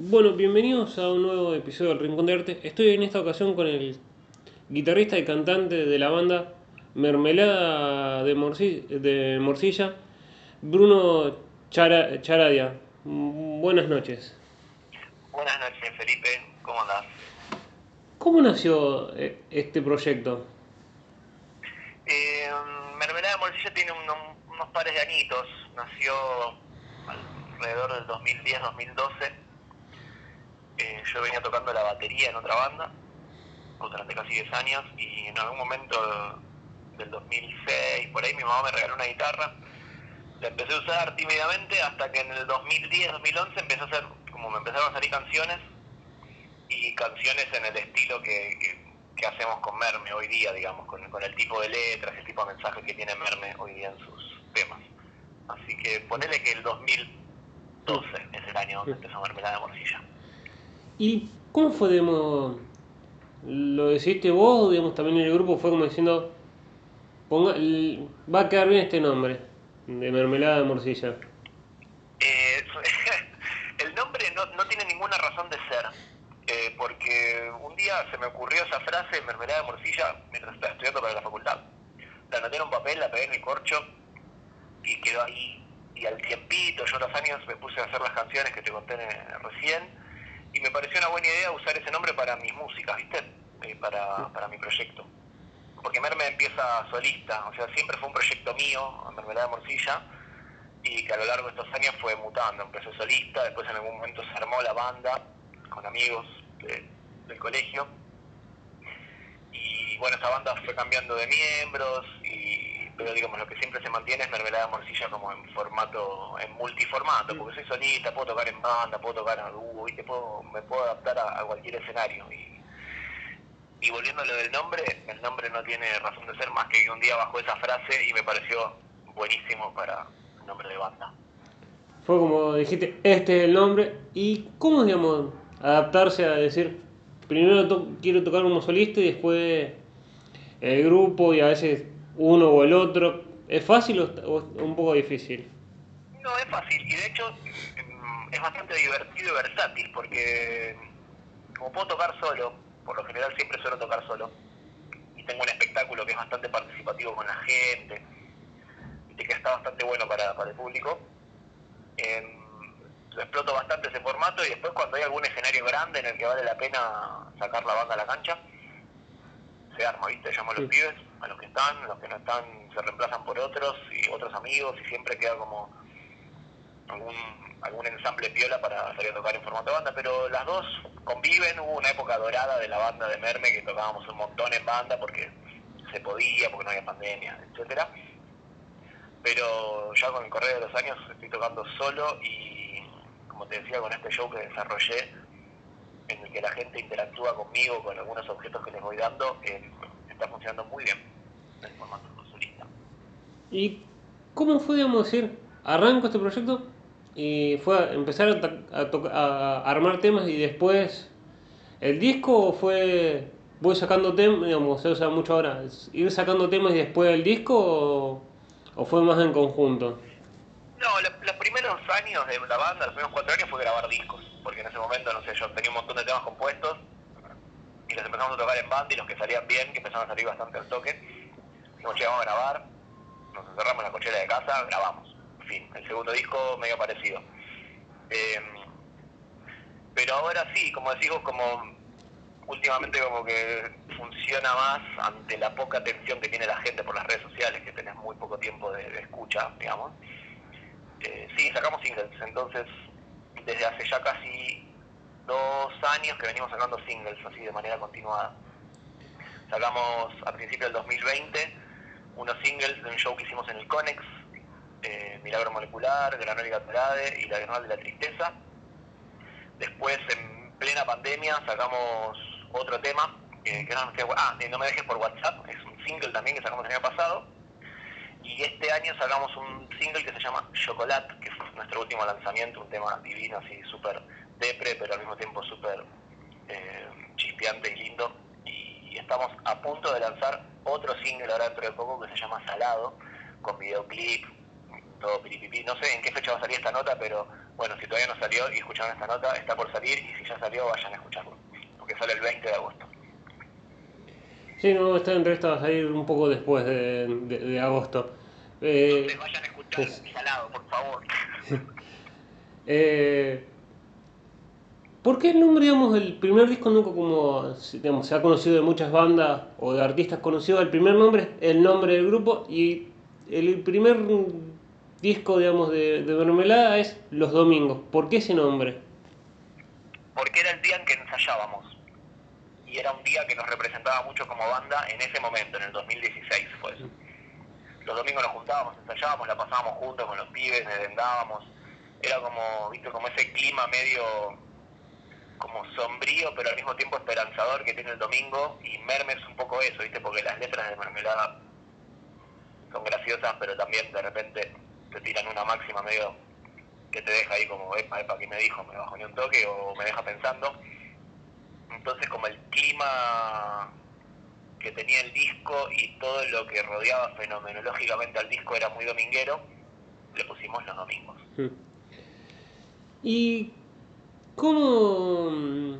Bueno, bienvenidos a un nuevo episodio del Rincón de Arte. Estoy en esta ocasión con el guitarrista y cantante de la banda Mermelada de, Morci- de Morcilla, Bruno Chara- Charadia. Buenas noches. Buenas noches, Felipe. ¿Cómo andás? ¿Cómo nació eh, este proyecto? Eh, Mermelada de Morcilla tiene unos, unos pares de añitos. Nació alrededor del 2010-2012. Eh, yo venía tocando la batería en otra banda durante casi 10 años y en algún momento del 2006, por ahí mi mamá me regaló una guitarra. La empecé a usar tímidamente hasta que en el 2010-2011 empezó a hacer, como me empezaron a salir canciones y canciones en el estilo que, que- que hacemos con Merme hoy día, digamos, con, con el tipo de letras, el tipo de mensajes que tiene Merme hoy día en sus temas. Así que ponele que el 2012 es el año donde empezó Mermelada de Morcilla. ¿Y cómo fue, digamos, lo decidiste vos digamos, también el grupo fue como diciendo, ponga, va a quedar bien este nombre, de Mermelada de Morcilla? Eh, el nombre no, no tiene ninguna razón de ser, eh, porque un día se me ocurrió esa frase, mermelada de morcilla, mientras estaba estudiando para la facultad. La anoté en un papel, la pegué en mi corcho y quedó ahí. Y al tiempito, yo los años me puse a hacer las canciones que te conté recién y me pareció una buena idea usar ese nombre para mis músicas, ¿viste? Eh, para, para mi proyecto. Porque Merme empieza solista, o sea, siempre fue un proyecto mío, Mermelada de Morcilla, y que a lo largo de estos años fue mutando. Empecé solista, después en algún momento se armó la banda con amigos de- del colegio. Y bueno, esa banda fue cambiando de miembros, y, pero digamos, lo que siempre se mantiene es Mermelada de Morcilla como en formato, en multiformato, porque soy solista, puedo tocar en banda, puedo tocar en dúo, ¿viste? Me puedo adaptar a, cualquier escenario. Y, y volviendo a lo del nombre, el nombre no tiene razón de ser más que que un día bajó esa frase y me pareció buenísimo para el nombre de banda. Fue como dijiste, este es el nombre. ¿Y cómo, digamos, adaptarse a decir, primero to- quiero tocar como solista y después el grupo y a veces uno o el otro? ¿Es fácil o, es un poco difícil? No, es fácil y de hecho mm, es bastante divertido y versátil porque como puedo tocar solo, por lo general siempre suelo tocar solo y tengo un espectáculo que es bastante participativo con la gente y que está bastante bueno para, para el público. em, lo exploto bastante ese formato y después cuando hay algún escenario grande en el que vale la pena sacar la banda a la cancha, se arma, ¿viste? Llamo a los Sí. pibes, a los que están, los que no están se reemplazan por otros y otros amigos y siempre queda como algún, algún ensamble piola para salir a tocar en formato banda, pero las dos conviven, hubo una época dorada de la banda de Merme que tocábamos un montón en banda porque se podía, porque no había pandemia, etcétera. Pero ya con el correr de los años estoy tocando solo y como te decía con este show que desarrollé en el que la gente interactúa conmigo con algunos objetos que les voy dando, eh, está funcionando muy bien en formato solista. ¿Y cómo fue, digamos, decir, arranco este proyecto y fue a empezar a, a a armar temas y después el disco o fue voy sacando temas, digamos, se usa mucho ahora, ir sacando temas y después el disco o, o fue más en conjunto? No, lo- los primeros años de la banda, los primeros cuatro años fue grabar discos, porque en ese momento, no sé, yo tenía un montón de temas compuestos y los empezamos a tocar en banda y los que salían bien, que empezaron a salir bastante al toque, dijimos, che, a grabar, nos encerramos en la cochera de casa, grabamos, fin, el segundo disco medio parecido. Eh, pero ahora sí, como decís como últimamente como que funciona más ante la poca atención que tiene la gente por las redes sociales, que tenés muy poco tiempo de, de escucha, digamos. Eh, sí, sacamos singles, entonces desde hace ya casi dos años que venimos sacando singles así de manera continuada. Sacamos a principios del 2020 unos singles de un show que hicimos en el Conex, eh, Milagro Molecular, Granol y y La Granol de la Tristeza. Después, en plena pandemia, sacamos otro tema, que no, queda- ah, No me dejes por WhatsApp, es un single también que sacamos el año pasado. Y este año sacamos un single que se llama Chocolate, que fue nuestro último lanzamiento, un tema divino, así súper depre, pero al mismo tiempo súper eh, chispeante y lindo. Y estamos a punto de lanzar otro single ahora dentro de poco que se llama Salado, con videoclip, todo piripipi. No sé en qué fecha va a salir esta nota, pero bueno, si todavía no salió y escucharon esta nota, está por salir y si ya salió, vayan a escucharlo, porque sale el 20 de agosto. Sí, no, esta entrevista va a salir un poco después de, de, agosto. Eh, Entonces vayan a escuchar Salado, por favor. eh, ¿Por qué el nombre, digamos, el primer disco nunca como, digamos, se ha conocido de muchas bandas o de artistas conocidos, el primer nombre es el nombre del grupo y el primer disco, digamos, de, de Mermelada es Los Domingos. ¿Por qué ese nombre? Porque era el día en que ensayábamos y era un día que nos representaba mucho como banda en ese momento, en el 2016 fue Los domingos nos juntábamos, ensayábamos, la pasábamos juntos con los pibes, vendábamos. Era como, viste, como ese clima medio como sombrío, pero al mismo tiempo esperanzador que tiene el domingo. Y Merme es un poco eso, viste, porque las letras de Mermelada son graciosas, pero también de repente te tiran una máxima medio que te deja ahí como, epa, epa, ¿qué me dijo? Me bajó ni un toque o me deja pensando. Entonces como el clima que tenía el disco y todo lo que rodeaba fenomenológicamente al disco era muy dominguero, le pusimos los domingos. Hmm. ¿Y cómo,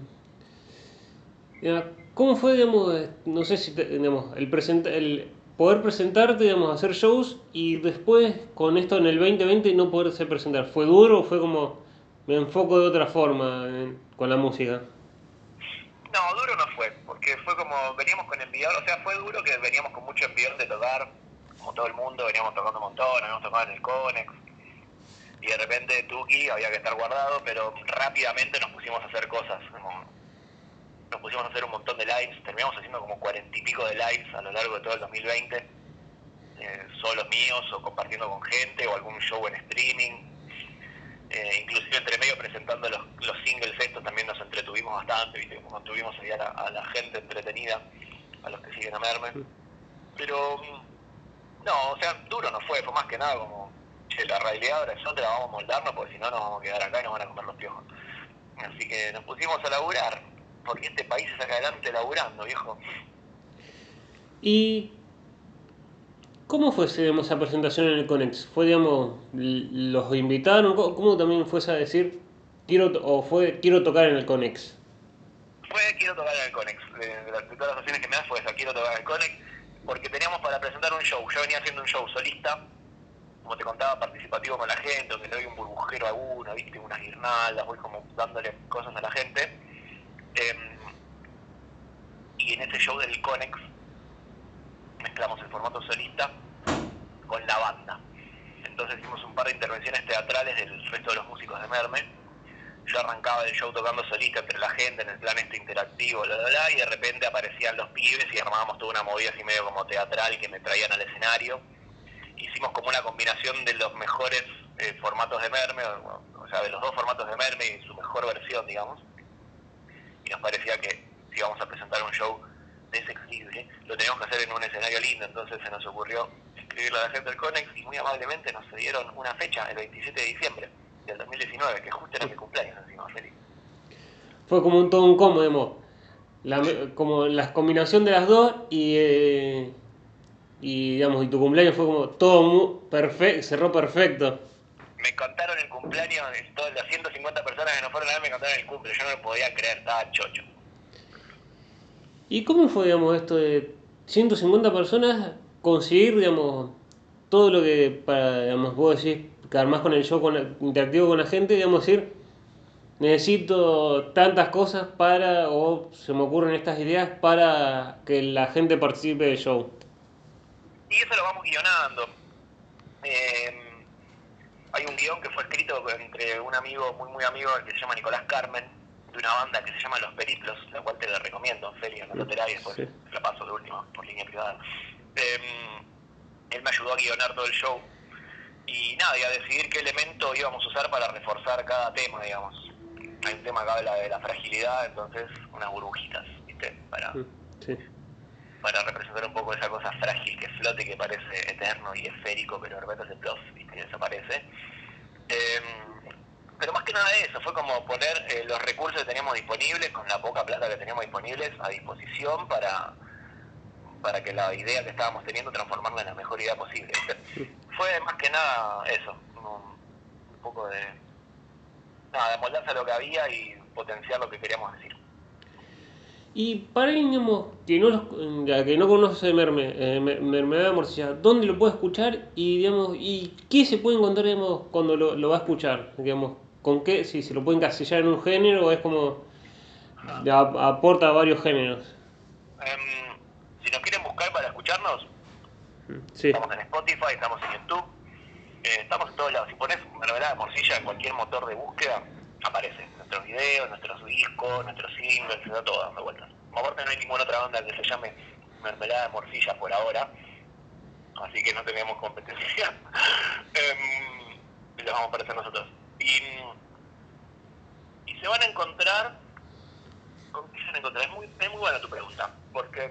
cómo fue, digamos, no sé si, digamos, el, el poder presentarte, digamos, hacer shows y después con esto en el 2020 no poderse presentar? ¿Fue duro o fue como me enfoco de otra forma con la música? No, duro no fue, porque fue como, veníamos con envión, o sea, fue duro que veníamos con mucho envión de tocar, como todo el mundo, veníamos tocando un montón, habíamos tocado en el Conex, y de repente Tuki había que estar guardado, pero rápidamente nos pusimos a hacer cosas, nos pusimos a hacer un montón de lives, terminamos haciendo como cuarenta y pico de lives a lo largo de todo el 2020, eh, solos míos o compartiendo con gente o algún show en streaming, eh, inclusive entre medio presentando los, los, singles estos también nos entretuvimos bastante, ¿viste? mantuvimos ahí a la, a la, gente entretenida, a los que siguen a Merme. Pero mm, no, o sea, duro no fue, fue más que nada como, che, la realidad ahora es otra, vamos a moldarnos porque si no nos vamos a quedar acá y nos van a comer los piojos. Así que nos pusimos a laburar, porque este país se saca adelante laburando, viejo. Y ¿Cómo fue digamos, esa presentación en el Conex? ¿Fue, digamos, los invitaron? ¿Cómo, también fue a decir, quiero, o fue, quiero tocar en el Conex? Fue, quiero tocar en el Conex. De, las, todas las opciones que me das fue esa, quiero tocar en el Conex, porque teníamos para presentar un show. Yo venía haciendo un show solista, como te contaba, participativo con la gente, donde le doy un burbujero a uno, viste, unas guirnaldas, voy como dándole cosas a la gente. Em, y en ese show del Conex mezclamos el formato solista con la banda. Entonces hicimos un par de intervenciones teatrales del resto de los músicos de Merme. Yo arrancaba el show tocando solista entre la gente en el plan este interactivo, y de repente aparecían los pibes y armábamos toda una movida así medio como teatral que me traían al escenario. Hicimos como una combinación de los mejores eh, formatos de Merme, o, sea, de los dos formatos de Merme y su mejor versión, digamos. Y nos parecía que si íbamos a presentar un show desequilibre, lo teníamos que hacer en un escenario lindo, entonces se nos ocurrió escribirlo a la gente del Conex y muy amablemente nos dieron una fecha, el 27 de diciembre del 2019, que justo era mi cumpleaños encima, feliz. Fue como un todo un combo, como la combinación de las dos y, eh, y digamos, y tu cumpleaños fue como todo perfecto, cerró perfecto. Me contaron el cumpleaños, todas las 150 personas que no fueron a ver me contaron el cumpleaños, yo no lo podía creer, estaba chocho. ¿Y cómo fue, digamos, esto de 150 personas conseguir, digamos, todo lo que, para, digamos, vos decís, que armás con el show con, interactivo con la gente, digamos, decir, necesito tantas cosas para, o se me ocurren estas ideas para que la gente participe del show? Y eso lo vamos guionando. Eh, hay un guion que fue escrito entre un amigo, muy muy amigo, que se llama Nicolás Carmen, de una banda que se llama Los Periplos, la cual te la recomiendo, Feria, no te y después la paso de último, por línea privada. Em, él me ayudó a guionar todo el show y nada, y a decidir qué elemento íbamos a usar para reforzar cada tema, digamos. Hay un tema que habla de la fragilidad, entonces unas burbujitas, ¿viste? Para, para representar un poco esa cosa frágil que flote, que parece eterno y esférico, pero de repente se plof. Y desaparece. Eh, pero más que nada eso, fue como poner eh, los recursos que teníamos disponibles, con la poca plata que teníamos disponibles, a disposición para, para que la idea que estábamos teniendo transformarla en la mejor idea posible. Fue más que nada eso, un, poco de, nada, amoldarse a lo que había y potenciar lo que queríamos decir. Y para alguien digamos, que no, los- que no conoce Merme, eh, Me- Mermelada de Morcilla, ¿dónde lo puede escuchar y digamos y qué se puede encontrar digamos, cuando lo, lo va a escuchar? Digamos, ¿Con qué? Si se lo puede encasillar en un género o es como a- aporta varios géneros. Em, si nos quieren buscar para escucharnos, Sí. estamos en Spotify, estamos en YouTube, eh, estamos en todos lados. Si pones Mermelada de Morcilla en cualquier motor de búsqueda, aparece. Nuestros videos, nuestros discos, nuestros singles, está todo dando vueltas. Aparte no hay ninguna otra banda que se llame Mermelada de Morcilla por ahora, así que no tenemos competencia. Em, y los vamos a aparecer nosotros. Y, se van a encontrar... ¿Con se van a encontrar? Es muy, es muy buena tu pregunta, porque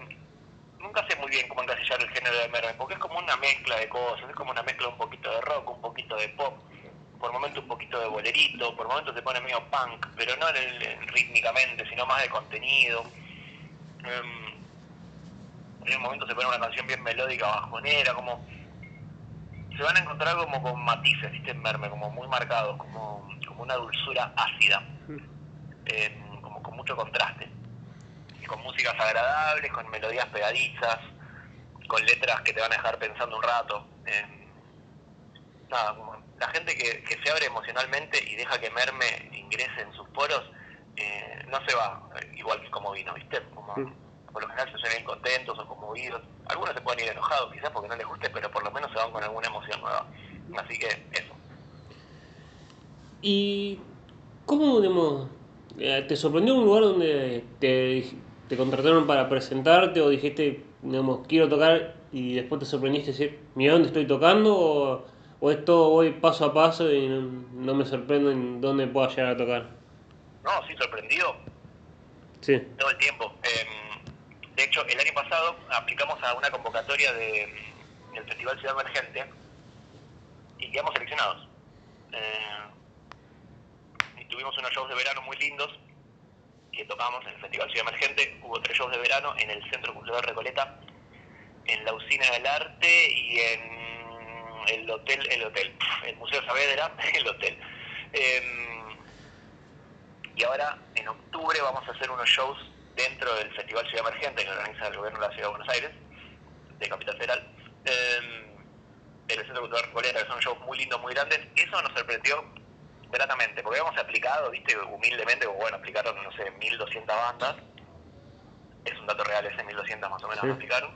nunca sé muy bien cómo encasillar el género de Mermen, porque es como una mezcla de cosas, es como una mezcla un poquito de rock, un poquito de pop, por momentos un poquito de bolerito, por momentos se pone medio punk, pero no en el- en rítmicamente, sino más de contenido. Em, en un momento se pone una canción bien melódica, bajonera, como... Se van a encontrar como con matices, ¿viste? En Merme, como muy marcados, como, como una dulzura ácida, em, como con mucho contraste con músicas agradables, con melodías pegadizas, con letras que te van a dejar pensando un rato. Eh, nada, como la gente que, que se abre emocionalmente y deja que merme ingrese en sus poros, eh, no se va eh, igual que como vino, ¿viste? Como, por lo general se ven contentos o conmovidos. Algunos se pueden ir enojados quizás porque no les guste, pero por lo menos se van con alguna emoción nueva. Así que eso. ¿Y cómo, digamos, eh, te sorprendió un lugar donde te, te contrataron para presentarte o dijiste, digamos, quiero tocar y después te sorprendiste decir, mira dónde estoy tocando o, o es todo voy paso a paso y no, no me sorprendo en dónde pueda llegar a tocar? No, sí, sorprendido. Sí. todo el tiempo. Eh, de hecho, el año pasado aplicamos a una convocatoria de, del Festival Ciudad Emergente y quedamos seleccionados. Eh, y tuvimos unos shows de verano muy lindos que tocamos en el Festival Ciudad Emergente. Hubo tres shows de verano en el Centro Cultural Recoleta, en la Usina del Arte y en el hotel, el hotel, el Museo Saavedra, el hotel. Em, y ahora en octubre vamos a hacer unos shows dentro del Festival Ciudad Emergente que organiza el gobierno de la Ciudad de Buenos Aires, de Capital Federal, eh, del Centro Cultural Recoleta, que son shows muy lindos, muy grandes. Eso nos sorprendió gratamente, porque habíamos aplicado, viste, humildemente, bueno, aplicaron, no sé, 1200 bandas, es un dato real, ese 1200 más o menos Sí. aplicaron,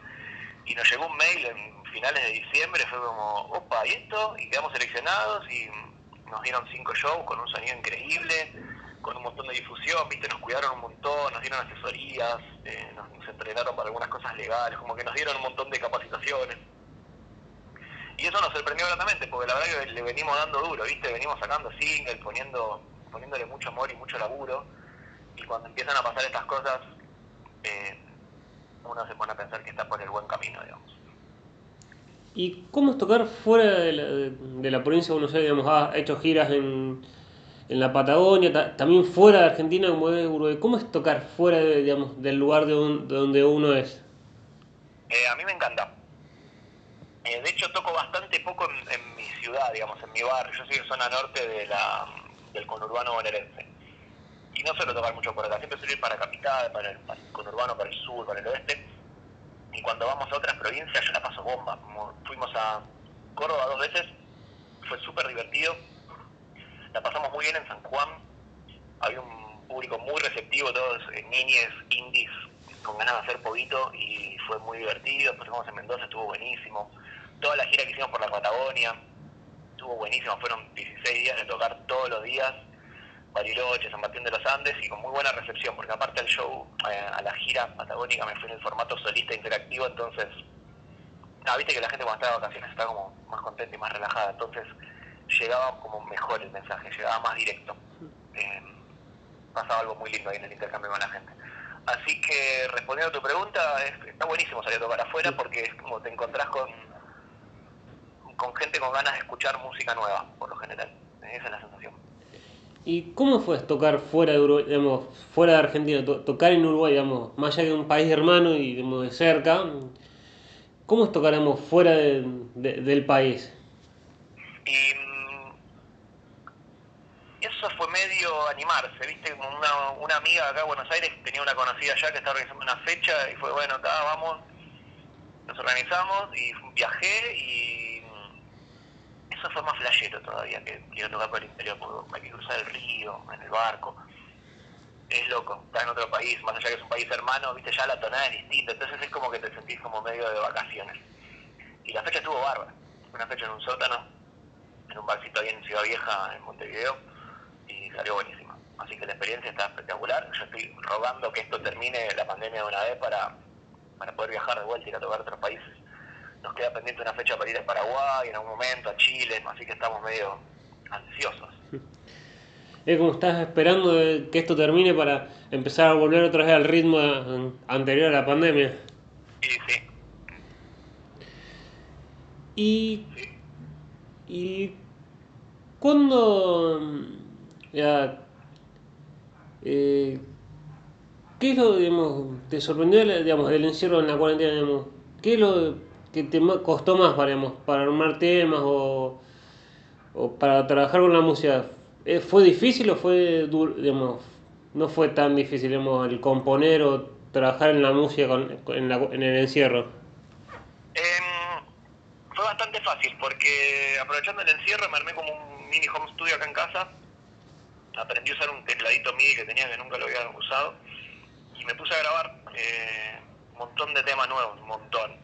y nos llegó un mail en finales de diciembre, fue como, opa, ¿y esto? Y quedamos seleccionados y nos dieron cinco shows con un sonido increíble, con un montón de difusión, viste, nos cuidaron un montón, nos dieron asesorías, eh, nos, entrenaron para algunas cosas legales, como que nos dieron un montón de capacitaciones. Y eso nos sorprendió gratamente, porque la verdad que le venimos dando duro, ¿viste? Venimos sacando singles, poniendo, poniéndole mucho amor y mucho laburo. Y cuando empiezan a pasar estas cosas, eh, uno se pone a pensar que está por el buen camino, digamos. ¿Y cómo es tocar fuera de la, de la provincia de Buenos Aires? Digamos, has hecho giras en, en la Patagonia, ta- también fuera de Argentina, como es Uruguay. ¿Cómo es tocar fuera de, digamos, del lugar de, un- de donde uno es? Eh, a mí me encanta. Eh, de hecho, toco bastante poco en, en mi ciudad, digamos, en mi barrio. Yo soy de zona norte de la, del conurbano bonaerense. Y no suelo tocar mucho por acá. Siempre suelo ir para capital, para el, para el conurbano, para el sur, para el oeste. Y cuando vamos a otras provincias, yo la paso bomba. Como fuimos a Córdoba dos veces, fue súper divertido. La pasamos muy bien en San Juan. Había un público muy receptivo, todos eh, niñes, indies, con ganas de hacer poquito y fue muy divertido. Después fuimos en Mendoza, estuvo buenísimo. Toda la gira que hicimos por la Patagonia estuvo buenísimo. Fueron 16 días de tocar todos los días. Bariloche, San Martín de los Andes y con muy buena recepción, porque aparte del show, eh, a la gira patagónica me fui en el formato solista interactivo, entonces, nada, viste que la gente cuando está de vacaciones está como más contenta y más relajada, entonces llegaba como mejor el mensaje, llegaba más directo. Eh, pasaba algo muy lindo ahí en el intercambio con la gente. Así que respondiendo a tu pregunta, es- está buenísimo salir a tocar afuera porque es como te encontrás con, con gente con ganas de escuchar música nueva, por lo general. Esa es la sensación. ¿Y cómo fue tocar fuera de Uruguay, digamos, fuera de Argentina, to- tocar en Uruguay, digamos, más allá de un país hermano y digamos, de cerca? ¿Cómo es fuera de- de- del país? Y mm, es eso fue medio animarse, ¿viste? Una, una amiga acá en Buenos Aires tenía una conocida allá que estaba organizando una fecha y fue, bueno, acá vamos, nos organizamos y viajé y eso fue más flashero todavía, que quiero tocar por el interior, porque hay que cruzar el río, en el barco. Es loco, estás en otro país, más allá que es un país hermano, viste, ya la tonada es distinta, entonces es como que te sentís como medio de vacaciones. Y la fecha estuvo bárbara, una fecha en un sótano, en un barcito ahí en Ciudad Vieja, en Montevideo, y salió buenísima. Así que la experiencia está espectacular. Yo estoy rogando que esto termine la pandemia de una vez para, para poder viajar de vuelta y ir a tocar a otros países. Nos queda pendiente una fecha para ir a Paraguay en algún momento, a Chile, así que estamos medio ansiosos. Es como estás esperando que esto termine para empezar a volver otra vez al ritmo anterior a la pandemia. Sí, sí. Y, y cuando ya, eh, ¿qué es lo digamos, te sorprendió digamos, del encierro en la cuarentena? Digamos? ¿Qué es lo que te costó más para, para armar temas o, o para trabajar con la música? Eh, ¿Fue difícil o fue digamos, no fue tan difícil digamos, el componer o trabajar en la música con, en, la, en, el encierro? Eh, fue bastante fácil porque aprovechando el encierro me armé como un mini home studio acá en casa. Aprendí a usar un tecladito MIDI que tenía que nunca lo había usado y me puse a grabar eh, un montón de temas nuevos, un montón.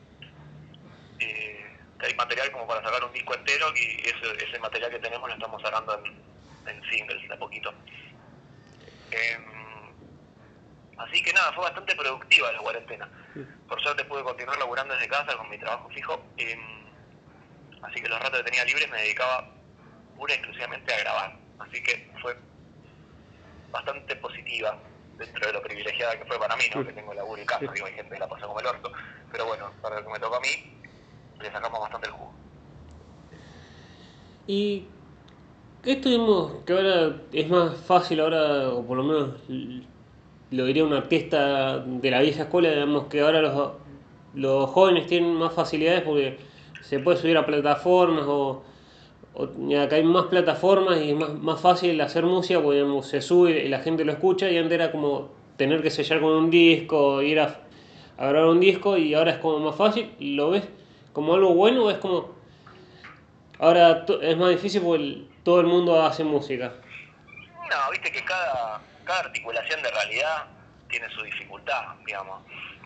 Eh, hay material como para sacar un disco entero y ese, ese material que tenemos lo estamos sacando en, en singles de a poquito. Em, así que nada, fue bastante productiva la cuarentena. Por suerte pude continuar laburando desde casa con mi trabajo fijo. Em, así que los ratos que tenía libres me dedicaba pura y exclusivamente a grabar. Así que fue bastante positiva dentro de lo privilegiada que fue para mí, ¿no? Que tengo laburo y casa, digo, hay gente que la pasa como el orto. Pero bueno, para lo que me tocó a mí, le sacamos bastante el jugo. ¿Y esto digamos, que ahora es más fácil ahora, o por lo menos lo diría un artista de la vieja escuela, digamos que ahora los, los jóvenes tienen más facilidades porque se puede subir a plataformas o, acá hay más plataformas y es más, más fácil hacer música porque se sube y la gente lo escucha y antes era como tener que sellar con un disco, ir a, a grabar un disco y ahora es como más fácil, ¿lo ves como algo bueno o es como... Ahora es más difícil porque todo el mundo hace música. No, viste que cada, cada articulación de realidad tiene su dificultad, digamos.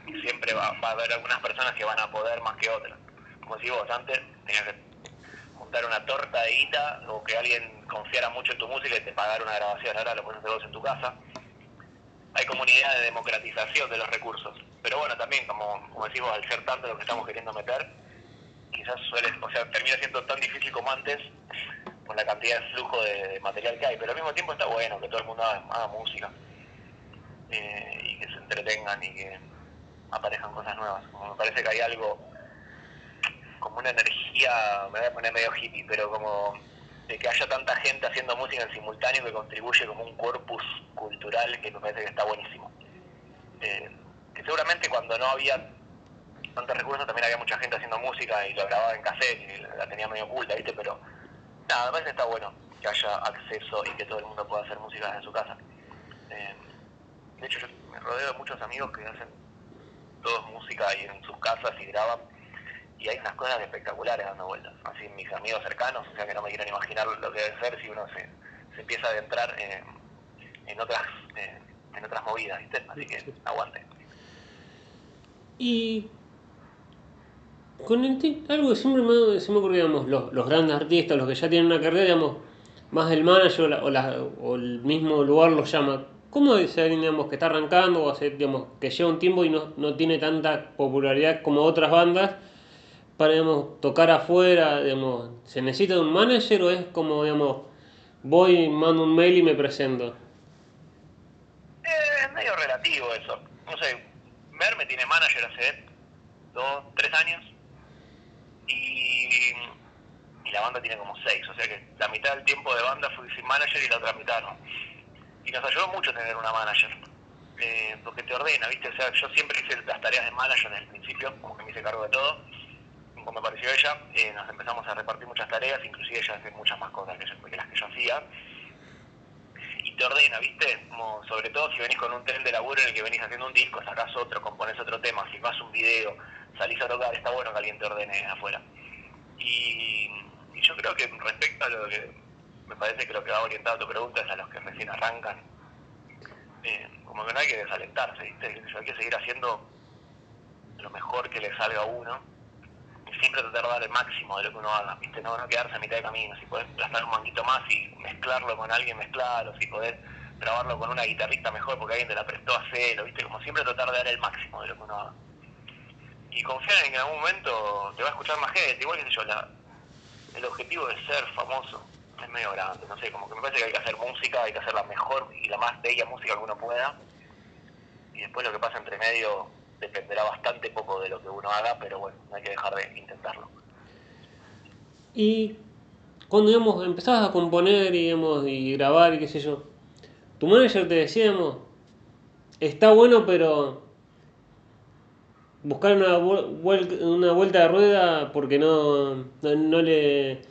Y siempre va, a haber algunas personas que van a poder más que otras. Como si vos antes tenías que juntar una torta de guita o que alguien confiara mucho en tu música y te pagara una grabación, ahora lo puedes hacer vos en tu casa. Hay como idea de democratización de los recursos. Pero bueno, también, como, como decimos, al ser tanto lo que estamos queriendo meter, quizás suele, o sea, termina siendo tan difícil como antes con la cantidad de flujo de, material que hay, pero al mismo tiempo está bueno que todo el mundo haga, música eh, y que se entretengan y que aparezcan cosas nuevas. Como me parece que hay algo, como una energía, me voy a poner medio hippie, pero como de que haya tanta gente haciendo música en simultáneo que contribuye como un corpus cultural que me parece que está buenísimo. Eh, que seguramente cuando no había tantos recursos también había mucha gente haciendo música y lo grababa en cassette y la tenía medio oculta, ¿viste? Pero nada, me parece que está bueno que haya acceso y que todo el mundo pueda hacer música en su casa. Eh, de hecho, yo me rodeo de muchos amigos que hacen todos música ahí en sus casas y graban. Y hay unas cosas espectaculares dando vueltas. Así mis amigos cercanos, o sea que no me quieren imaginar lo que debe ser si uno se, se empieza a adentrar en otras eh, en otras movidas, ¿viste? Así que aguante. Y con el algo que siempre me, se me ocurrió, digamos, los, los, grandes artistas, los que ya tienen una carrera, digamos, más el manager o, la, o, el mismo lugar los llama. ¿Cómo es alguien digamos, que está arrancando o hace, digamos, que lleva un tiempo y no, no tiene tanta popularidad como otras bandas para digamos, tocar afuera? Digamos, ¿Se necesita de un manager o es como, digamos, voy, mando un mail y me presento? Eh, es medio relativo eso. No sé, Merme tiene manager hace dos, tres años y, y, la banda tiene como seis, o sea que la mitad del tiempo de banda fui sin manager y la otra mitad no. Y nos ayudó mucho tener una manager, eh, porque te ordena, ¿viste? O sea, yo siempre hice las tareas de manager desde el principio, como que me hice cargo de todo. Como me pareció ella, eh, nos empezamos a repartir muchas tareas, inclusive ella hace muchas más cosas que, las que yo hacía. te ordena, ¿viste? Como sobre todo si venís con un tren de laburo en el que venís haciendo un disco, sacás otro, compones otro tema, filmás un video, salís a tocar, está bueno que alguien te ordene afuera. Y, yo creo que respecto a lo que me parece que lo que va orientado a tu pregunta es a los que recién arrancan, eh, como que no hay que desalentarse, ¿viste? Hay que seguir haciendo lo mejor que le salga a uno y siempre tratar de dar el máximo de lo que uno haga, ¿viste? No, no quedarse a mitad de camino, si podés gastar un manguito más y mezclarlo con alguien, mezclarlo, si podés grabarlo con una guitarrista mejor porque alguien te la prestó a hacerlo, ¿viste? Como siempre tratar de dar el máximo de lo que uno haga. Y confiar en que en algún momento te va a escuchar más gente, igual que sé yo, el objetivo de ser famoso es medio grande, no sé, como que me parece que hay que hacer música, hay que hacer la mejor y la más bella música que uno pueda. Y después lo que pasa entre medio dependerá bastante poco de lo que uno haga, pero bueno, no hay que dejar de intentarlo. Y cuando digamos, empezabas a componer digamos, y grabar y qué sé yo, tu manager te decía, está bueno, pero buscar una, una vuelta de rueda porque no, no, le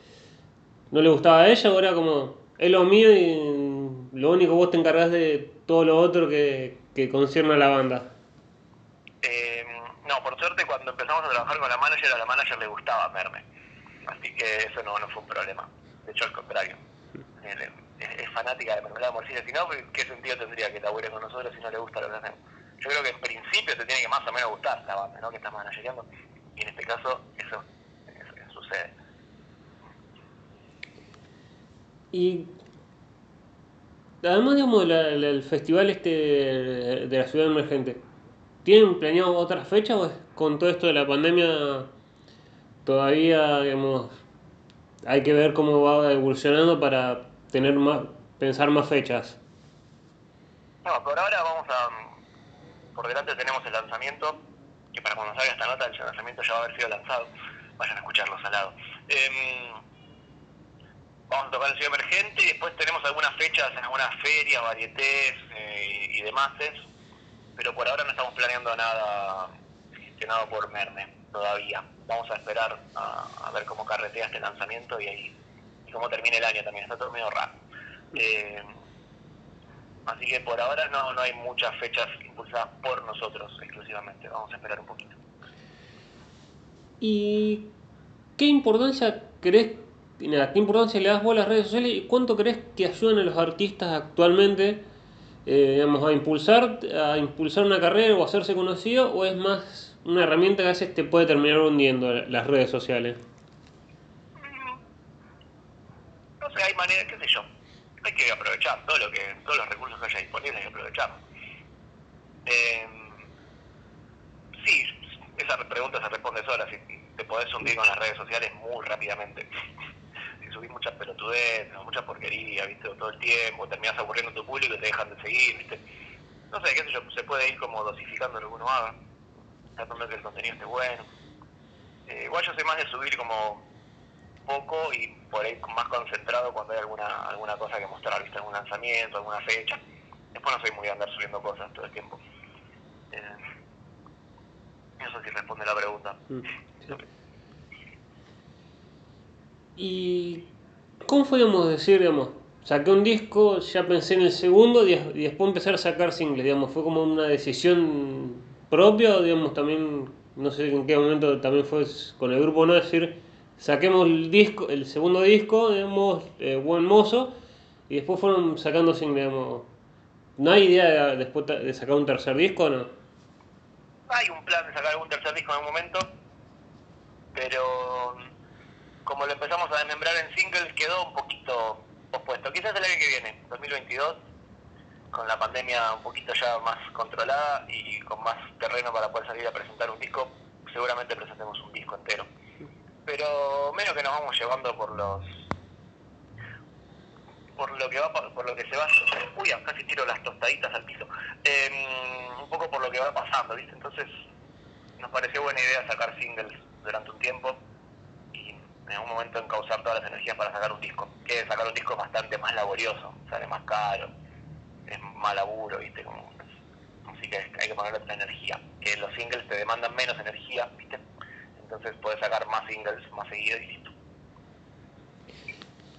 no le gustaba a ella, o era como, es lo mío y lo único vos te encargás de todo lo otro que, que concierne a la banda. Eh, no, por suerte cuando empezamos a trabajar con la manager, a la manager le gustaba verme. Así que eso no, no fue un problema. De hecho, al contrario. Es, fanática de mermelada morcilla. Si no, ¿qué sentido tendría que labure con nosotros si no le gusta lo que hacemos? Yo creo que en principio te tiene que más o menos gustar la banda, ¿no? Que estás manageriando. Y en este caso, eso, eso sucede. Y además, digamos, el festival este de la ciudad emergente, ¿tienen planeado otras fechas o es con todo esto de la pandemia todavía, digamos, hay que ver cómo va evolucionando para tener más, pensar más fechas? No, por ahora vamos a, por delante tenemos el lanzamiento, que para cuando salga esta nota el lanzamiento ya va a haber sido lanzado, vayan a escucharlo al lado. Em, vamos a tocar el cielo emergente y después tenemos algunas fechas en algunas ferias, varietés eh, y demás, pero por ahora no estamos planeando nada gestionado por Merne todavía. Vamos a esperar a, ver cómo carretea este lanzamiento y ahí y cómo termina el año también, está todo medio raro. Eh, así que por ahora no, no hay muchas fechas impulsadas por nosotros exclusivamente, vamos a esperar un poquito. ¿Y qué importancia crees ¿qué importancia le das vos a las redes sociales y cuánto crees que ayudan a los artistas actualmente eh, a impulsar a impulsar una carrera o a hacerse conocido o es más una herramienta que a veces te puede terminar hundiendo las redes sociales? No sé, hay maneras, qué sé yo, hay que aprovechar todo lo que, todos los recursos que haya disponibles, hay que aprovecharlos. Eh, sí, esa pregunta se responde sola, si te podés hundir con las redes sociales muy rápidamente subís muchas pelotudeces, mucha porquería, ¿viste? Todo el tiempo, terminás aburriendo a tu público y te dejan de seguir, ¿viste? No sé, qué sé yo, se puede ir como dosificando lo que uno haga, tratando que el contenido esté bueno. Eh, igual yo soy más de subir como poco y por ahí más concentrado cuando hay alguna alguna cosa que mostrar, ¿viste? Algún lanzamiento, alguna fecha. Después no soy muy de andar subiendo cosas todo el tiempo. Eh, eso sí responde la pregunta. Mm, ¿Y cómo podemos decir, digamos, saqué un disco, ya pensé en el segundo y, después empezar a sacar singles, digamos, fue como una decisión propia o, digamos, también, no sé en qué momento también fue con el grupo, ¿no? decir, saquemos el disco, el segundo disco, digamos, eh, Buen Mozo, y después fueron sacando digamos, ¿no hay idea de, después de sacar un tercer disco o no? Hay un plan de sacar algún tercer disco en algún momento, pero como lo empezamos a desmembrar en singles, quedó un poquito pospuesto. Quizás el año que viene, 2022, con la pandemia un poquito ya más controlada y con más terreno para poder salir a presentar un disco, seguramente presentemos un disco entero. Pero menos que nos vamos llevando por los por lo que va por lo que se va uy casi tiro las tostaditas al piso em, un poco por lo que va pasando viste entonces nos pareció buena idea sacar singles durante un tiempo en algún momento encauzar todas las energías para sacar un disco. Que sacar un disco es bastante más laborioso, sale más caro, es más laburo, ¿viste? Como, así que hay que ponerle otra energía. Que los singles te demandan menos energía, ¿viste? Entonces puedes sacar más singles más seguido y listo.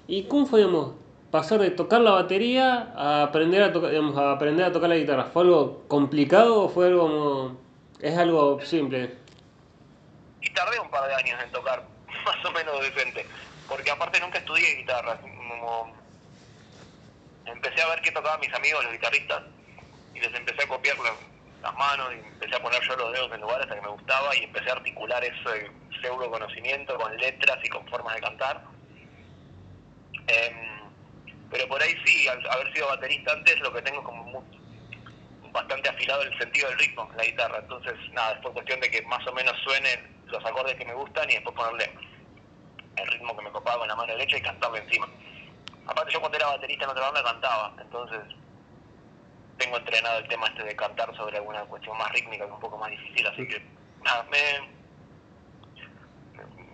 ¿Y cómo fue, digamos, pasar de tocar la batería a aprender a, tocar, digamos, a aprender a tocar la guitarra? ¿Fue algo complicado o fue algo como... es algo simple? Y tardé un par de años en tocar, más o menos decente, porque aparte nunca estudié guitarra, como empecé a ver qué tocaban mis amigos los guitarristas y les empecé a copiar las, manos y empecé a poner yo los dedos en lugares a que me gustaba y empecé a articular ese pseudo conocimiento con letras y con formas de cantar. Em, pero por ahí sí, haber sido baterista antes, lo que tengo es como muy- bastante afilado el sentido del ritmo la guitarra. Entonces, nada, es por cuestión de que más o menos suenen los acordes que me gustan y después ponerle el ritmo que me copaba con la mano derecha y cantarle encima. Aparte, yo cuando era baterista en otra banda cantaba, entonces tengo entrenado el tema este de cantar sobre alguna cuestión más rítmica que es un poco más difícil, así que nada, me,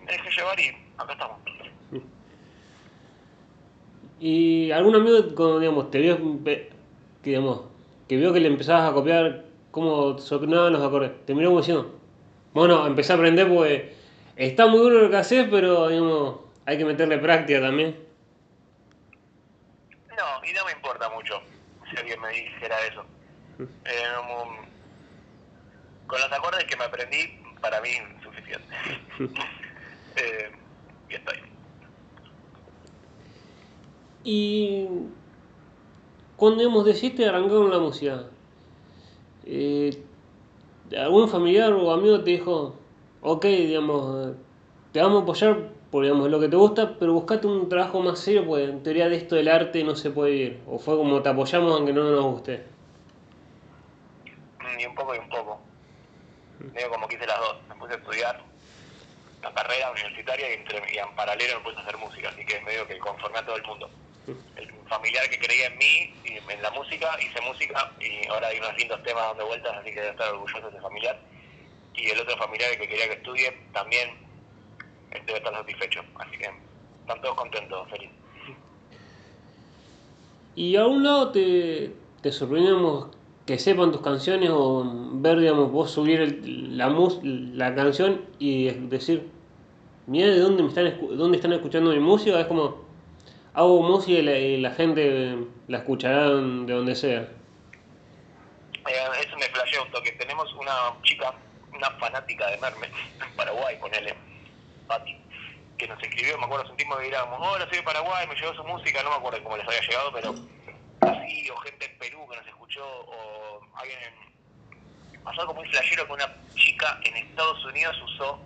me dejé llevar y acá estamos. ¿Y algún amigo, como, digamos, te vio, que, digamos, que vio que le empezabas a copiar cómo sonaban los acordes? Te miró como diciendo, bueno, empecé a aprender porque está muy duro lo que haces, pero digamos, hay que meterle práctica también. No, y no me importa mucho si alguien me dijera eso. Eh, con los acordes que me aprendí, para mí suficiente. eh, y estoy. Y cuando digamos, decidiste arrancar con la música, eh, ¿algún familiar o amigo te dijo, ok, digamos, te vamos a apoyar digamos, lo que te gusta, pero buscate un trabajo más serio, porque en teoría de esto del arte no se puede vivir? ¿O fue como te apoyamos aunque no nos guste? Mm, Y un poco y un poco. Medio como que hice las dos. Me puse a estudiar la carrera universitaria y, entre- y en paralelo me puse a hacer música, así que medio que conformé a todo el mundo. El familiar que creía en mí y en la música, hice música y ahora hay unos lindos temas dando vueltas, así que debe estar orgulloso de ese familiar. Y el otro familiar que quería que estudie también debe estar satisfecho, así que están todos contentos, felices. ¿Y a un lado te, te sorprendemos que sepan tus canciones o ver, digamos, vos subir el- la, mus- la canción y decir, mira de dónde, me están, dónde están escuchando mi música? Es como, hago música y la, y la gente la escuchará de donde sea. Eh, eso me flasheó un toque. Tenemos una chica, una fanática de Merme, en Paraguay, ponele, Que nos escribió, me acuerdo, sentimos que diríamos, hola, soy de Paraguay, me llegó su música, no me acuerdo cómo les había llegado, pero así, o gente en Perú que nos escuchó, o alguien en... Pasó algo muy flashero que una chica en Estados Unidos usó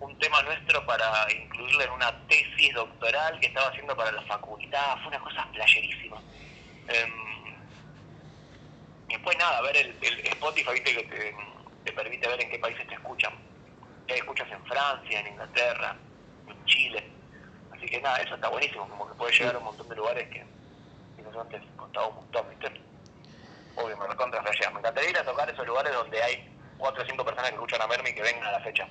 un tema nuestro para incluirlo en una tesis doctoral que estaba haciendo para la facultad, fue una cosa flasherísima. Em, y después nada, ver el, el Spotify, viste que te permite ver en qué países te escuchan. Y hay escuchas en Francia, en Inglaterra, en Chile. Así que nada, eso está buenísimo, como que puede llegar a un montón de lugares que quizás antes costaba un montón, ¿viste? Obvio, me recontra. Me encantaría ir a tocar esos lugares donde hay cuatro o cinco personas que escuchan a Merme y que vengan a la fecha.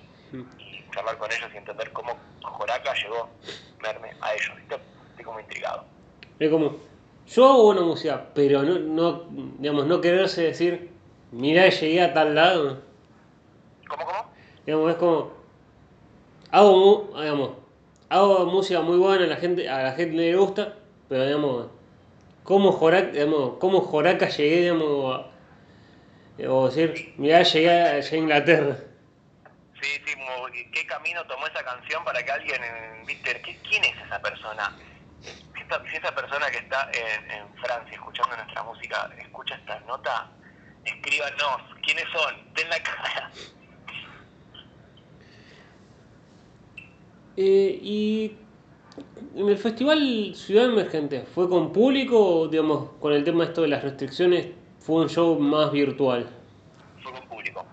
Y charlar con ellos y entender cómo Joraca llegó Merme a ellos, ¿viste? Estoy como intrigado. Es como, yo hago buena música, pero no, no, digamos, no quererse decir, mirá, llegué a tal lado. Digamos, es como, hago, digamos, hago música muy buena, la gente, a la gente le gusta, pero digamos, ¿cómo Joraca, digamos, cómo Joraca llegué, digamos, a, o decir, mirá, llegué a, a Inglaterra? Sí, sí, ¿qué camino tomó esa canción para que alguien, en- viste, ¿qué- ¿quién es esa persona? Si esa persona que está en, en Francia escuchando nuestra música escucha esta nota, escríbanos, ¿quiénes son? Den la cara. Eh, y en el festival Ciudad Emergente, ¿fue con público o, digamos, con el tema esto de las restricciones, fue un show más virtual? Fue con público.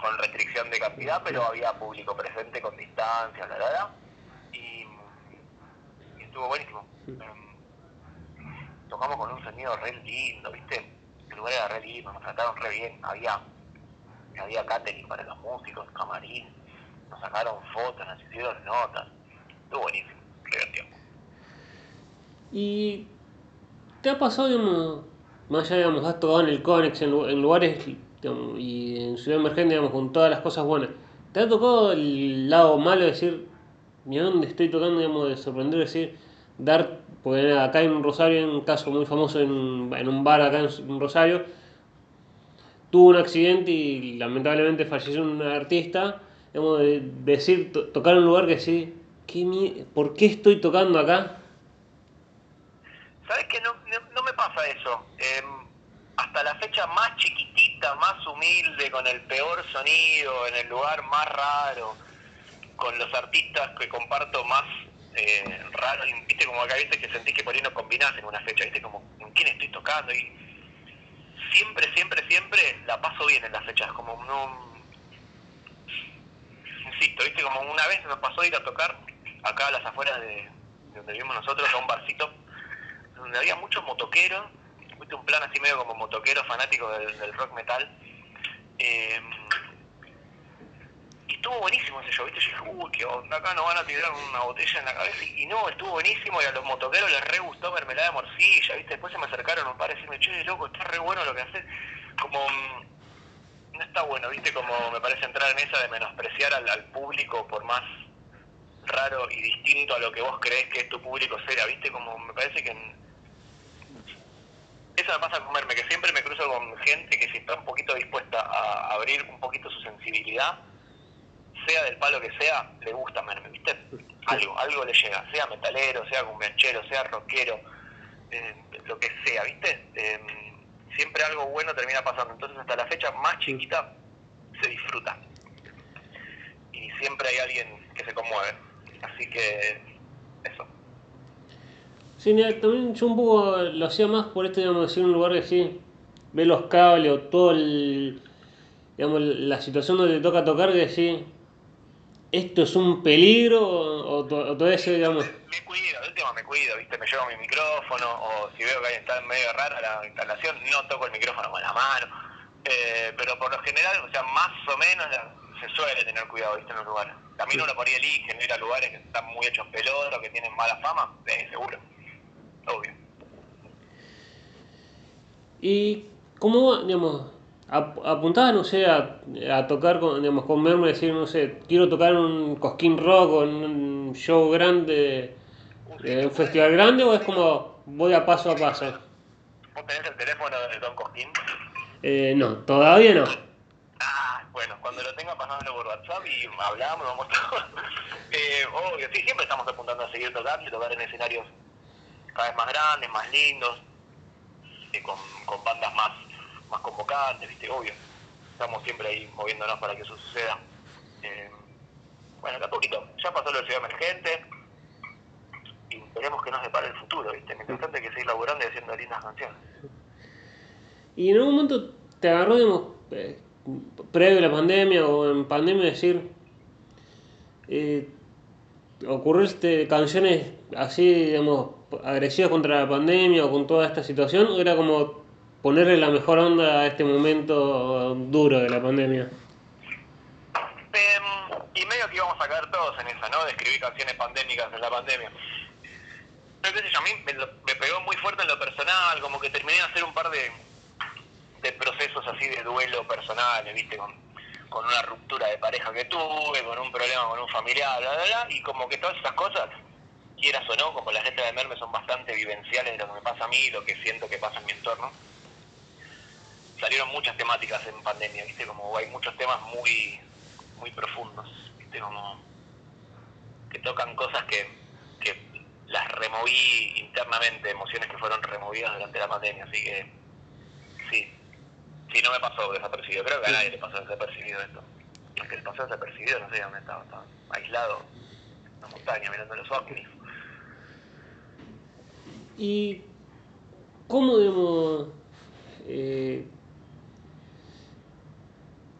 Con restricción de cantidad, pero había público presente con distancia, la verdad. Y, estuvo buenísimo. Em, tocamos con un sonido re lindo, ¿viste? El lugar era re lindo, nos trataron re bien. Había, había catering para los músicos, camarín. Nos sacaron fotos, nos hicieron notas. Estuvo buenísimo, divertido. ¿Y te ha pasado, digamos, más allá, digamos, has tocado en el Conex, en, lu- en lugares y en Ciudad Emergente, digamos, con todas las cosas buenas, ¿te ha tocado el lado malo de decir, mira dónde estoy tocando, digamos, de sorprender, decir, dar, porque acá en Rosario, en un caso muy famoso en, en un bar acá en Rosario, tuvo un accidente y lamentablemente falleció un artista, digamos, de decir, tocar un lugar que sí, ¿qué, ¿por qué estoy tocando acá? ¿Sabes que no, no, me pasa eso? Em, hasta la fecha más chiquitita, más humilde, con el peor sonido, en el lugar más raro, con los artistas que comparto más eh, raro, viste como acá veces que sentís que por ahí no combinás en una fecha, viste como con quién estoy tocando y siempre, siempre, siempre la paso bien en las fechas, como no insisto, viste como una vez nos pasó ir a tocar acá a las afueras de, donde vivimos nosotros, a un barcito, donde había muchos motoqueros, un plan así medio como motoquero fanático del, rock metal. Eh, y estuvo buenísimo ese show, ¿viste? Yo dije, uy, qué onda, acá nos van a tirar una botella en la cabeza. Y no, estuvo buenísimo y a los motoqueros les re gustó mermelada de morcilla, ¿viste? Después se me acercaron un par y decirme, che, loco, está re bueno lo que haces. Como, mm, no está bueno, ¿viste? Como me parece entrar en esa de menospreciar al, público por más raro y distinto a lo que vos crees que es tu público será, ¿viste? Como me parece que... Eso me pasa con comerme, que siempre me cruzo con gente que si está un poquito dispuesta a abrir un poquito su sensibilidad, sea del palo que sea, le gusta Merme, ¿viste? Algo, algo le llega, sea metalero, sea cumbianchero, sea rockero, eh, lo que sea, ¿viste? Eh, siempre algo bueno termina pasando. Entonces hasta la fecha más chiquita se disfruta. Y siempre hay alguien que se conmueve. Así que eso. Sí, también yo un poco lo hacía más por esto, digamos, decir un lugar que sí, ve los cables o todo el, digamos, la situación donde te toca tocar, que sí, esto es un peligro o, todo eso, digamos. Me cuido, el último me cuido, ¿viste? Me llevo mi micrófono o si veo que alguien está medio rara la instalación, no toco el micrófono con la mano. Eh, pero por lo general, o sea, más o menos se suele tener cuidado, ¿viste? En los lugares. También uno por ahí elige no ir a lugares que están muy hechos peloros, que tienen mala fama, eh, seguro. Obvio. ¿Y cómo, digamos, apuntada, no sé, a, a, tocar con, digamos, con decir, no sé, quiero tocar un Cosquín Rock o en un show grande, un festival grande, o es como voy a paso a paso? ¿Vos tenés el teléfono de Don Cosquín? Eh, no, todavía no. Ah, bueno, cuando lo tenga pasándolo por WhatsApp y hablamos, vamos todos. eh, obvio, sí, siempre estamos apuntando a seguir tocando y tocar en escenarios cada vez más grandes, más lindos, y con, con bandas más más convocantes, ¿viste? Obvio. Estamos siempre ahí moviéndonos para que eso suceda. Eh, bueno, acá poquito. Ya pasó la ciudad emergente y esperemos que nos depare el futuro, ¿viste? Mientras tanto hay que seguir laburando y haciendo lindas canciones. Y en algún momento te agarró, digamos, eh, previo a la pandemia o en pandemia, decir, eh, ocurriste canciones así, digamos, agresivas contra la pandemia o con toda esta situación, o era como ponerle la mejor onda a este momento duro de la pandemia? Em, y medio que íbamos a caer todos en esa, ¿no? De escribir canciones pandémicas en la pandemia. Pero qué sé yo, a mí me, pegó muy fuerte en lo personal, como que terminé de hacer un par de, de procesos así de duelo personal, ¿viste? Con, una ruptura de pareja que tuve, con un problema con un familiar, bla, bla, bla, y como que todas esas cosas, quieras o no, como las letras de Merme son bastante vivenciales de lo que me pasa a mí lo que siento que pasa en mi entorno salieron muchas temáticas en pandemia, ¿viste? Como hay muchos temas muy, muy profundos, ¿viste? Como que tocan cosas que, que las removí internamente, emociones que fueron removidas durante la pandemia, así que sí, sí, no me pasó desapercibido, creo que a nadie le pasó desapercibido esto. El que le pasó desapercibido, no sé dónde estaba, estaba aislado en la montaña mirando los ovnis. ¿Y cómo, digamos, eh,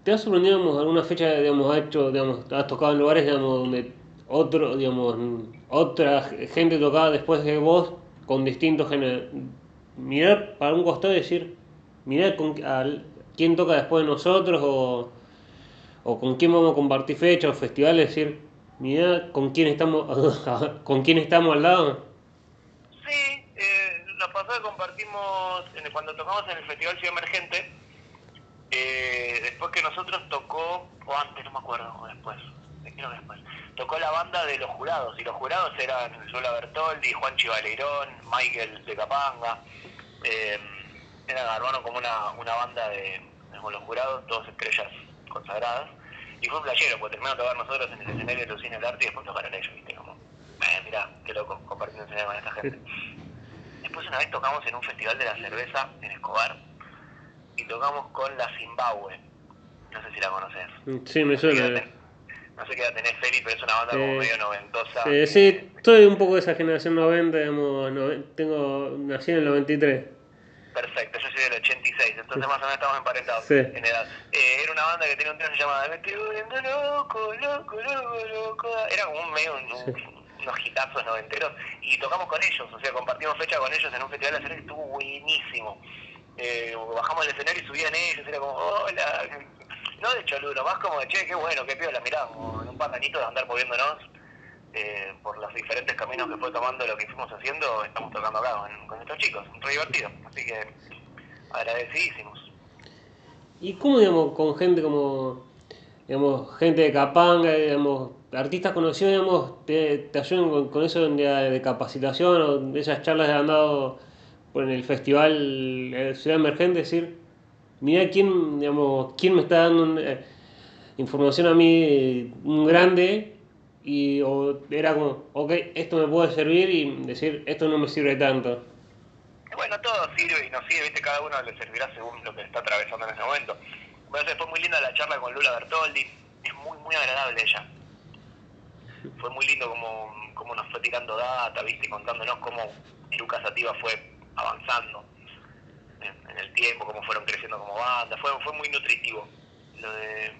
¿Te has sorprendido, alguna fecha, digamos, hecho, digamos, has tocado en lugares, digamos, donde otro, digamos, otra gente tocaba después de vos con distintos géneros? Mirar para un costado y decir, mirar con, quién toca después de nosotros o, o con quién vamos a compartir fechas o festivales, decir, mirar con quién estamos, con quién estamos al lado. Sí, eh, la pasada compartimos, cuando tocamos en el Festival Ciudad Emergente, eh, después que nosotros tocó, o antes, no me acuerdo, o después, creo que después. Tocó la banda de los jurados, y los jurados eran Lula Bertoldi, Juan Chivaleirón, Michael de Capanga. Eh, eran, armaron como una, una banda de, con los jurados, todas estrellas consagradas. Y fue un playero, porque terminamos de tocar nosotros en el escenario de Lucina del Arte y después tocaron ellos, ¿viste? Como, eh, mirá, qué loco, compartiendo escenario con esta gente. Después una vez tocamos en un festival de la cerveza en Escobar y tocamos con la Zimbabue. No sé si la conoces. Sí, me suena. No sé qué edad tenés, Feli, pero es una banda como medio noventosa. Sí, sí, estoy un poco de esa generación 90, digamos, no, tengo, nací en el 93. Perfecto, yo soy del 86, entonces más o menos estamos emparentados en edad. Eh, era una banda que tenía un tema que se llamaba Me estoy volviendo loco, loco, loco, loco. Era como un medio, un, unos hitazos noventeros y tocamos con ellos, o sea, compartimos fecha con ellos en un festival de y estuvo buenísimo. Eh, bajamos el escenario y subían ellos, era como, hola, no de choludo, más como de, che, qué bueno, qué piola, mirá, en un pantanito de andar moviéndonos eh, por los diferentes caminos que fue tomando lo que fuimos haciendo, estamos tocando acá con, estos chicos, muy divertido, así que agradecidísimos. ¿Y cómo, digamos, con gente como, digamos, gente de Capanga, digamos, artistas conocidos, digamos, te, te ayudan con, eso de, capacitación o de esas charlas que han dado en el festival eh, Ciudad Emergente, decir, mira quién, digamos, quién me está dando eh, información a mí, un grande, y o era como, ok, esto me puede servir y decir, esto no me sirve tanto. Bueno, todo sirve y no sirve, ¿viste? cada uno le servirá según lo que está atravesando en ese momento. Bueno, fue muy linda la charla con Lula Bertoldi, es muy, muy agradable ella fue muy lindo como, como nos fue tirando data, viste, contándonos cómo Lucas Sativa fue avanzando en, el tiempo, cómo fueron creciendo como banda, fue, fue muy nutritivo lo de,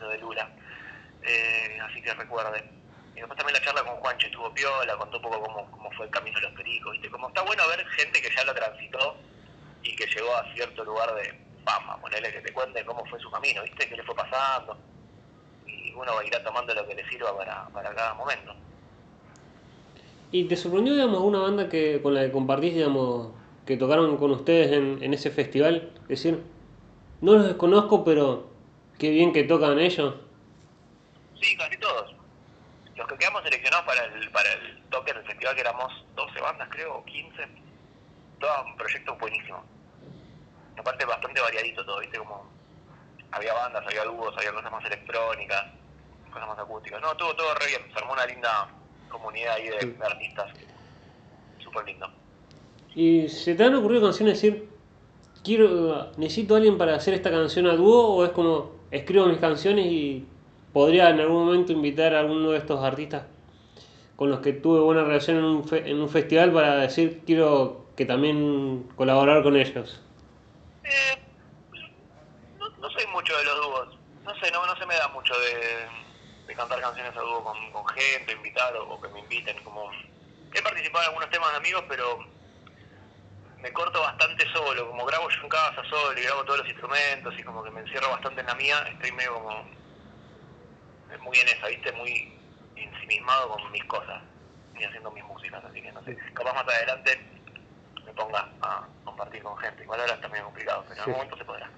lo de Lula. Eh, así que recuerden. Y después también la charla con Juancho estuvo piola, contó un poco cómo, cómo fue el camino de los pericos, ¿viste? Como está bueno ver gente que ya lo transitó y que llegó a cierto lugar de fama, ponerle que te cuente cómo fue su camino, ¿viste? ¿Qué le fue pasando? uno va a ir tomando lo que le sirva para, para cada momento. ¿Y te sorprendió, digamos, una banda que con la que compartís, digamos, que tocaron con ustedes en, en ese festival? Es decir, no los desconozco, pero qué bien que tocan ellos. Sí, casi todos. Los que quedamos seleccionados para el, para el toque del festival, que éramos 12 bandas, creo, o 15, todo un proyecto buenísimo. Aparte, bastante variadito todo, ¿viste? Como había bandas, había dúos, había cosas más electrónicas cosas más acústicas. No, todo, todo re bien. Se armó una linda comunidad ahí de, artistas. Súper lindo. ¿Y se te han ocurrido canciones decir, quiero, necesito a alguien para hacer esta canción a dúo? ¿O es como, escribo mis canciones y podría en algún momento invitar a alguno de estos artistas con los que tuve buena relación en un, en un festival para decir, quiero que también colaborar con ellos? Eh, no, no soy mucho de los dúos. No sé, no, no se me da mucho de de cantar canciones a dúo con, con gente, invitar o, que me inviten. como He participado en algunos temas de amigos, pero me corto bastante solo, como grabo yo en casa solo y grabo todos los instrumentos y como que me encierro bastante en la mía, estoy medio como muy en esa, viste, muy ensimismado con mis cosas y haciendo mis músicas, así que no sé, capaz más adelante me ponga a compartir con gente, igual ahora está medio complicado, pero en algún momento se podrá.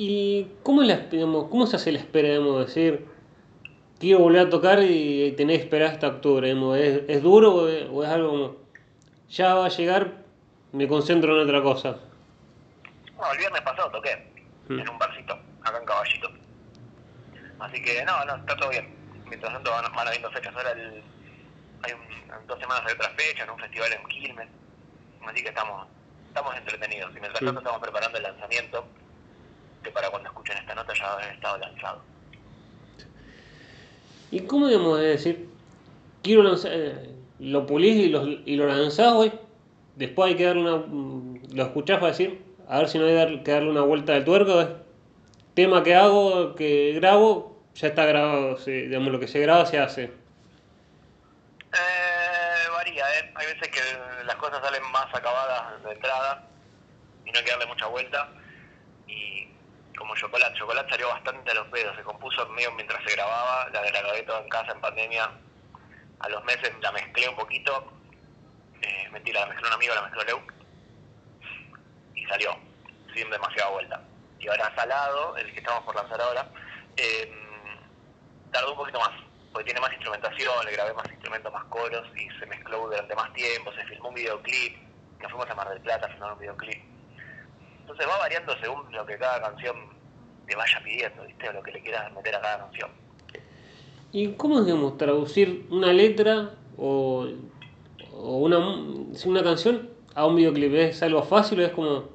¿Y cómo, la, cómo se hace la espera, de decir, quiero volver a tocar y tener que esperar hasta octubre? ¿Es, ¿Es, duro o es, algo como, ya va a llegar, me concentro en otra cosa? Bueno, el viernes pasado toqué mm. en un barcito, acá en Caballito. Así que no, no, está todo bien. Mientras tanto van, van habiendo fechas. Ahora el, hay un, dos semanas hay otra fecha en un festival en Quilmes. Así que estamos, estamos entretenidos. Y mientras tanto estamos preparando el lanzamiento que para cuando escuchen esta nota ya haber estado lanzado. ¿Y cómo digamos decir, quiero lanzar, eh, lo pulís y lo, y lo lanzás hoy, después hay que darle una, mm, lo escuchás para decir, a ver si no hay que darle una vuelta de tuerco, tema que hago, que grabo, ya está grabado, digamos, lo que se graba se hace. Eh, varía, ¿eh? hay veces que las cosas salen más acabadas de entrada y no hay que darle mucha vuelta y como Chocolate. Chocolate salió bastante a los pedos, se compuso medio mientras se grababa, la grabé toda en casa en pandemia. A los meses la mezclé un poquito, eh, mentira, la mezcló un amigo, la mezcló Leu, y salió, sin demasiada vuelta. Y ahora Salado, el que estamos por lanzar ahora, eh, tardó un poquito más, porque tiene más instrumentación, le grabé más instrumentos, más coros y se mezcló durante más tiempo, se filmó un videoclip, nos fuimos a Mar del Plata a filmar un videoclip. Entonces va variando según lo que cada canción te vaya pidiendo, ¿viste? O lo que le quieras meter a cada canción. ¿Y cómo es, digamos, traducir una letra o, o una, una canción a un videoclip? ¿Es algo fácil o es como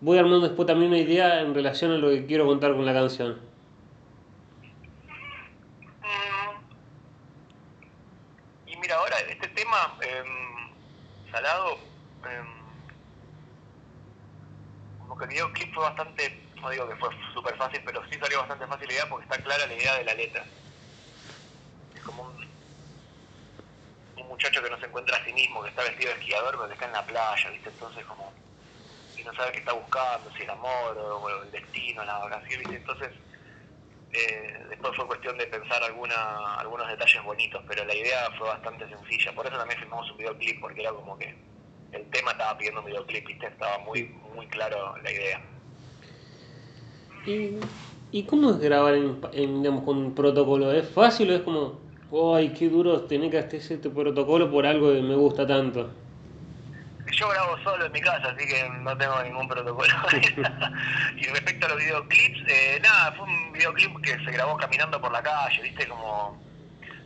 voy armando después también una idea en relación a lo que quiero contar con la canción? Mm. Y mira, ahora este tema, em, Salado, em, el videoclip fue bastante, no digo que fue súper fácil, pero sí salió bastante fácil la idea porque está clara la idea de la letra. Es como un, un muchacho que no se encuentra a sí mismo, que está vestido de esquiador, pero que está en la playa, ¿viste? Entonces como y no sabe qué está buscando, si el amor o, el destino, la vacación, ¿viste? Entonces, eh, después fue cuestión de pensar alguna, algunos detalles bonitos, pero la idea fue bastante sencilla. Por eso también filmamos un videoclip, porque era como que el tema estaba pidiendo un videoclip, ¿viste? Estaba muy, muy claro la idea. ¿Y, y cómo es grabar en, en, digamos, con protocolo? ¿Es fácil o es como, ay, qué duro tener que hacer este protocolo por algo que me gusta tanto? yo grabo solo en mi casa, así que no tengo ningún protocolo. y respecto a los videoclips, eh, nada, fue un videoclip que se grabó caminando por la calle, viste, como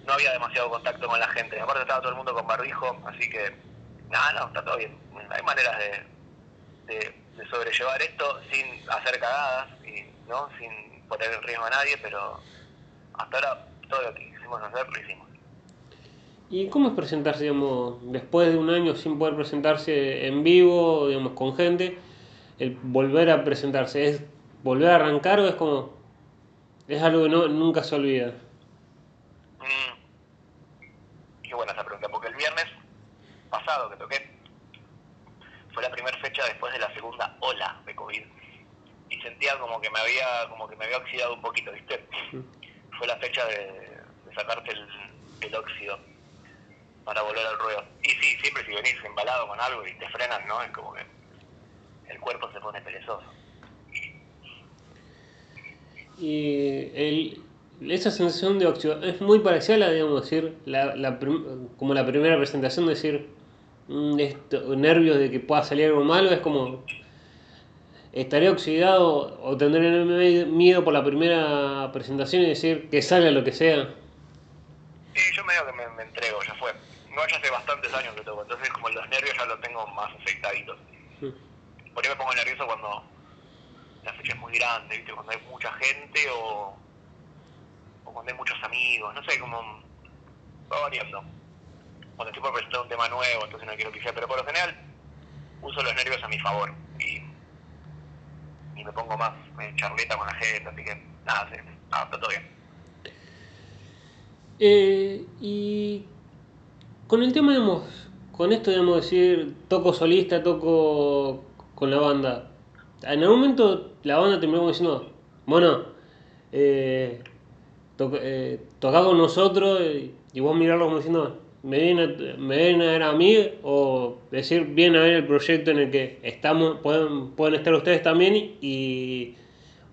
no había demasiado contacto con la gente. Aparte estaba todo el mundo con barbijo, así que nada, no, está todo bien. Hay maneras de, de, sobrellevar esto sin hacer cagadas y no sin poner en riesgo a nadie, pero hasta ahora todo lo que quisimos hacer lo hicimos. ¿Y cómo es presentarse, digamos, después de un año sin poder presentarse en vivo, digamos, con gente, el volver a presentarse? ¿Es volver a arrancar o es como, es algo que no, nunca se olvida? Mm. Qué buena esa pregunta, porque el viernes pasado que toqué fue la primera fecha después de la segunda ola de COVID y sentía como que me había como que me había oxidado un poquito, ¿viste? Fue la fecha de, sacarte el, el óxido para volver al ruedo. Y sí, siempre si venís embalado con algo y te frenan, ¿no? Es como que el cuerpo se pone perezoso. Y el, esa sensación de óxido es muy parecida a la, digamos, decir, la, la como la primera presentación, decir, esto, nervios de que pueda salir algo malo, es como, estaré oxidado o tendré miedo por la primera presentación y decir que salga lo que sea. Sí, yo medio que me, me entrego, ya fue no ya hace bastantes años que toco, entonces como los nervios ya los tengo más afectaditos. Por ahí me pongo nervioso cuando la fecha es muy grande, ¿viste? cuando hay mucha gente o, o cuando hay muchos amigos, no sé, como va variando. Cuando estoy por presentar un tema nuevo, entonces no quiero sea, pero por lo general uso los nervios a mi favor y, me pongo más me charleta con la gente, así que nada, sí, está todo bien. Eh, y con el tema, digamos, con esto, digamos, decir, toco solista, toco con la banda. En algún momento la banda terminó diciendo, bueno, eh, eh con nosotros y vos mirarlo como diciendo, me vienen, me a ver a mí o decir, bien a ver el proyecto en el que estamos, pueden, pueden estar ustedes también y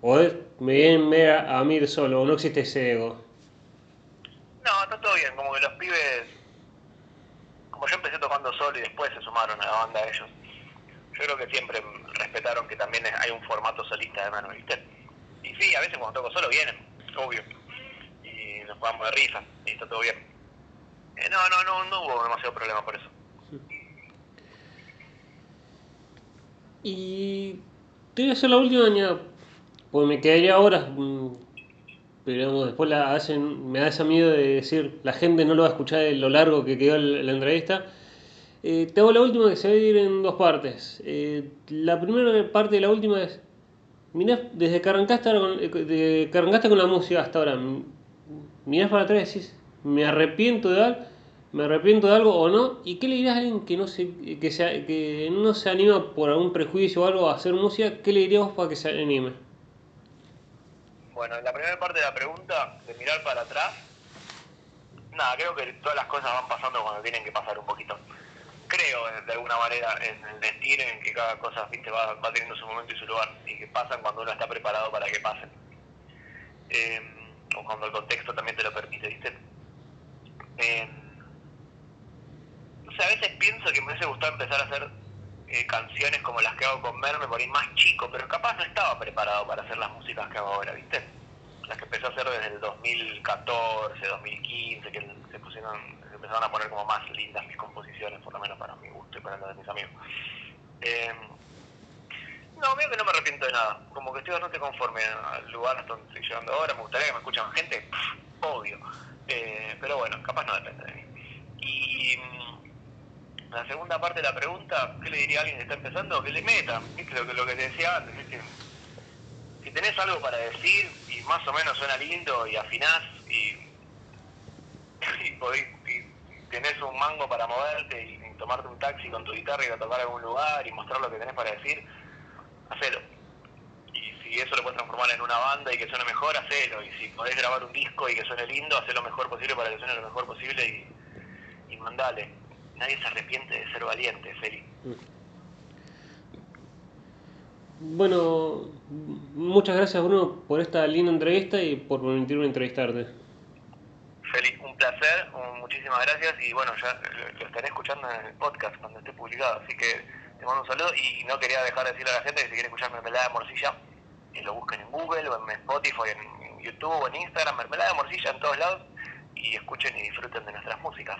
o me vienen ver a, a mí solo o no existe ese ego. No, está todo bien, como que los pibes como yo empecé tocando solo y después se sumaron a la banda ellos, yo creo que siempre respetaron que también hay un formato solista de mano, ¿viste? Y sí, a veces cuando toco solo vienen, obvio, y nos jugamos de risa, y está todo bien. Eh, no, no, no, no hubo demasiado problema por eso. Y te voy a hacer la última añada, pues me quedaría horas, mm, pero después la hacen, me da ese miedo de decir, la gente no lo va a escuchar de lo largo que quedó la, entrevista. Eh, te hago la última que se va a dividir en dos partes. Eh, la primera parte de la última es, mirás, desde que arrancaste, eh, que arrancaste con la música hasta ahora, mirás para atrás y decís, me arrepiento de algo, me arrepiento de algo o no, y qué le dirás a alguien que no se, que, se, que no se anima por algún prejuicio o algo a hacer música, qué le dirías para que se anime? Bueno, en la primera parte de la pregunta, de mirar para atrás, nada, creo que todas las cosas van pasando cuando tienen que pasar un poquito. Creo, de alguna manera, en el destino, en que cada cosa ¿viste? Va, va teniendo su momento y su lugar, y que pasan cuando uno está preparado para que pasen. eh, o cuando el contexto también te lo permite, ¿viste? Eh, o sea, a veces pienso que me hubiese gustado empezar a hacer eh, canciones como las que hago con Merme por ahí más chico, pero capaz no estaba preparado para hacer las músicas que hago ahora, ¿viste? Las que empecé a hacer desde el 2014, 2015, que se pusieron, se empezaron a poner como más lindas mis composiciones, por lo menos para mi gusto y para los de mis amigos. Eh, no, veo que no me arrepiento de nada. Como que estoy bastante conforme al lugar hasta donde estoy llegando ahora. Me gustaría que me escuchen gente, obvio. Eh, pero bueno, capaz no depende de mí. Y mm, la segunda parte de la pregunta, ¿qué le diría a alguien que está empezando? Que le meta. ¿Viste lo lo que te decía antes? Si tenés algo para decir y más o menos suena lindo y afinás y, y, podés, y tenés un mango para moverte y tomarte un taxi con tu guitarra y ir a tocar a algún lugar y mostrar lo que tenés para decir, hacelo. Y si eso lo puedes transformar en una banda y que suene mejor, hacelo. Y si podés grabar un disco y que suene lindo, hacé lo mejor posible para que suene lo mejor posible y, y mandale. Nadie se arrepiente de ser valiente, Feli. Bueno, muchas gracias Bruno por esta linda entrevista y por permitirme entrevistarte. Feli, un placer, muchísimas gracias y bueno, ya lo estaré escuchando en el podcast cuando esté publicado, así que te mando un saludo y no quería dejar de decirle a la gente que si quiere escuchar Mermelada de Morcilla, que lo busquen en Google o en Spotify, en YouTube o en Instagram, Mermelada de Morcilla en todos lados y escuchen y disfruten de nuestras músicas.